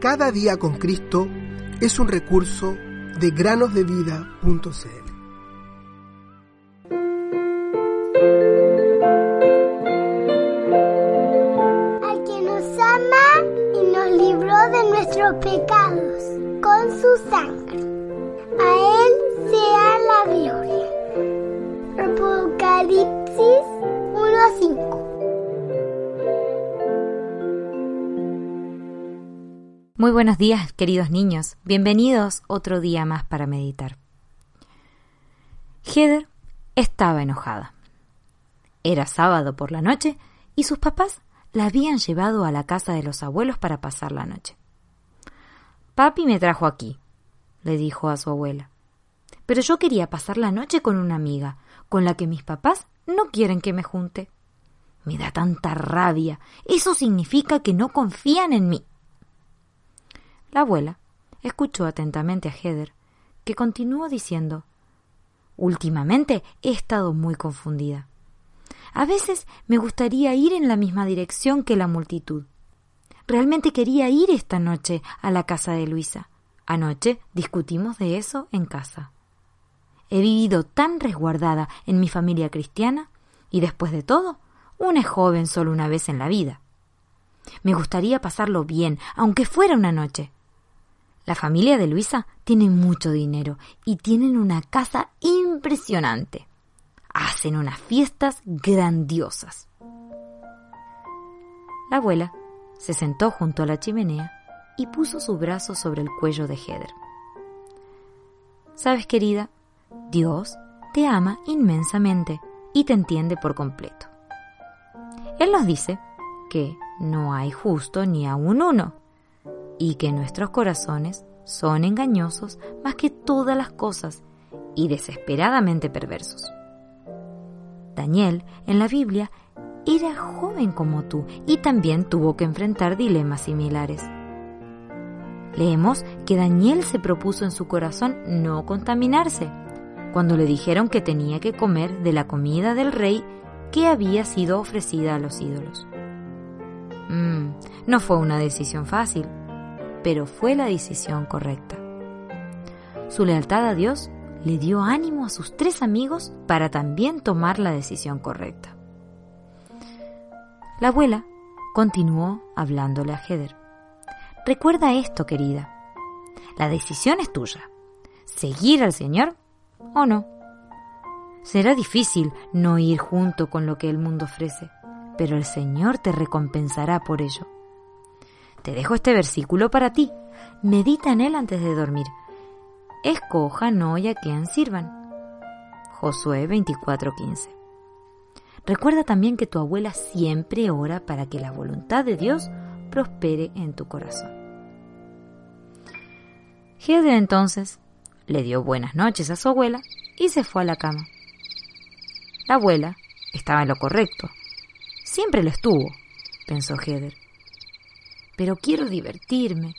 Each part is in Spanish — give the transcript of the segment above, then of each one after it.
Cada día con Cristo es un recurso de granosdevida.cl. Al que nos ama y nos libró de nuestros pecados con su sangre. A Él sea la gloria. Apocalipsis 1 Muy buenos días, queridos niños. Bienvenidos otro día más para meditar. Heather estaba enojada. Era sábado por la noche y sus papás la habían llevado a la casa de los abuelos para pasar la noche. Papi me trajo aquí, le dijo a su abuela. Pero yo quería pasar la noche con una amiga, con la que mis papás no quieren que me junte. Me da tanta rabia. Eso significa que no confían en mí. La abuela escuchó atentamente a Heather, que continuó diciendo Últimamente he estado muy confundida. A veces me gustaría ir en la misma dirección que la multitud. Realmente quería ir esta noche a la casa de Luisa. Anoche discutimos de eso en casa. He vivido tan resguardada en mi familia cristiana y después de todo, una es joven solo una vez en la vida. Me gustaría pasarlo bien, aunque fuera una noche. La familia de Luisa tiene mucho dinero y tienen una casa impresionante. Hacen unas fiestas grandiosas. La abuela se sentó junto a la chimenea y puso su brazo sobre el cuello de Heather. Sabes, querida, Dios te ama inmensamente y te entiende por completo. Él nos dice que no hay justo ni aun uno, y que nuestros corazones son engañosos más que todas las cosas y desesperadamente perversos. Daniel, en la Biblia, era joven como tú y también tuvo que enfrentar dilemas similares. Leemos que Daniel se propuso en su corazón no contaminarse cuando le dijeron que tenía que comer de la comida del rey que había sido ofrecida a los ídolos. Mm, no fue una decisión fácil, pero fue la decisión correcta. Su lealtad a Dios le dio ánimo a sus tres amigos para también tomar la decisión correcta. La abuela continuó hablándole a Heather. Recuerda esto, querida. La decisión es tuya. ¿Seguir al Señor o no? Será difícil no ir junto con lo que el mundo ofrece, pero el Señor te recompensará por ello. Te dejo este versículo para ti. Medita en él antes de dormir. Escojan hoy a quien sirvan. Josué 24:15. Recuerda también que tu abuela siempre ora para que la voluntad de Dios prospere en tu corazón. Heather entonces le dio buenas noches a su abuela y se fue a la cama. La abuela estaba en lo correcto. Siempre lo estuvo, pensó Heather pero quiero divertirme.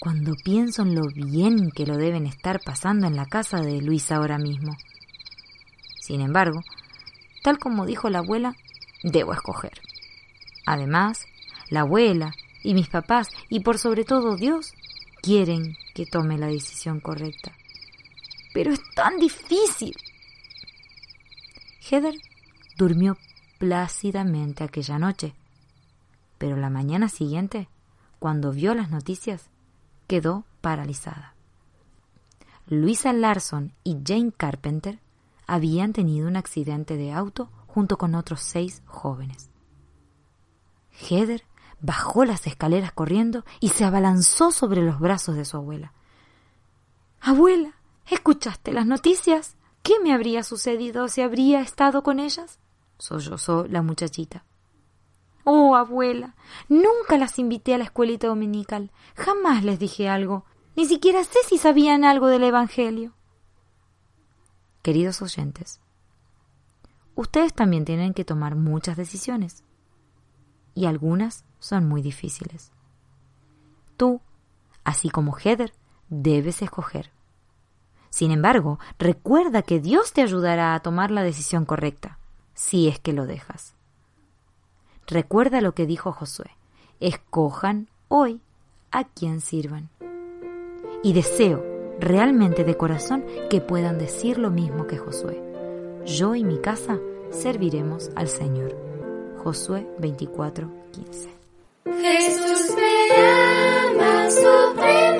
Cuando pienso en lo bien que lo deben estar pasando en la casa de Luisa ahora mismo. Sin embargo, tal como dijo la abuela, debo escoger. Además, la abuela y mis papás y por sobre todo Dios quieren que tome la decisión correcta. Pero es tan difícil. Heather durmió plácidamente aquella noche pero la mañana siguiente, cuando vio las noticias, quedó paralizada. Luisa Larson y Jane Carpenter habían tenido un accidente de auto junto con otros seis jóvenes. Heather bajó las escaleras corriendo y se abalanzó sobre los brazos de su abuela. Abuela, ¿escuchaste las noticias? ¿Qué me habría sucedido si habría estado con ellas? sollozó la muchachita. Oh, abuela, nunca las invité a la escuelita dominical. Jamás les dije algo. Ni siquiera sé si sabían algo del Evangelio. Queridos oyentes, ustedes también tienen que tomar muchas decisiones. Y algunas son muy difíciles. Tú, así como Heather, debes escoger. Sin embargo, recuerda que Dios te ayudará a tomar la decisión correcta, si es que lo dejas. Recuerda lo que dijo Josué. Escojan hoy a quien sirvan. Y deseo realmente de corazón que puedan decir lo mismo que Josué. Yo y mi casa serviremos al Señor. Josué 24, 15. Jesús me ama,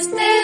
este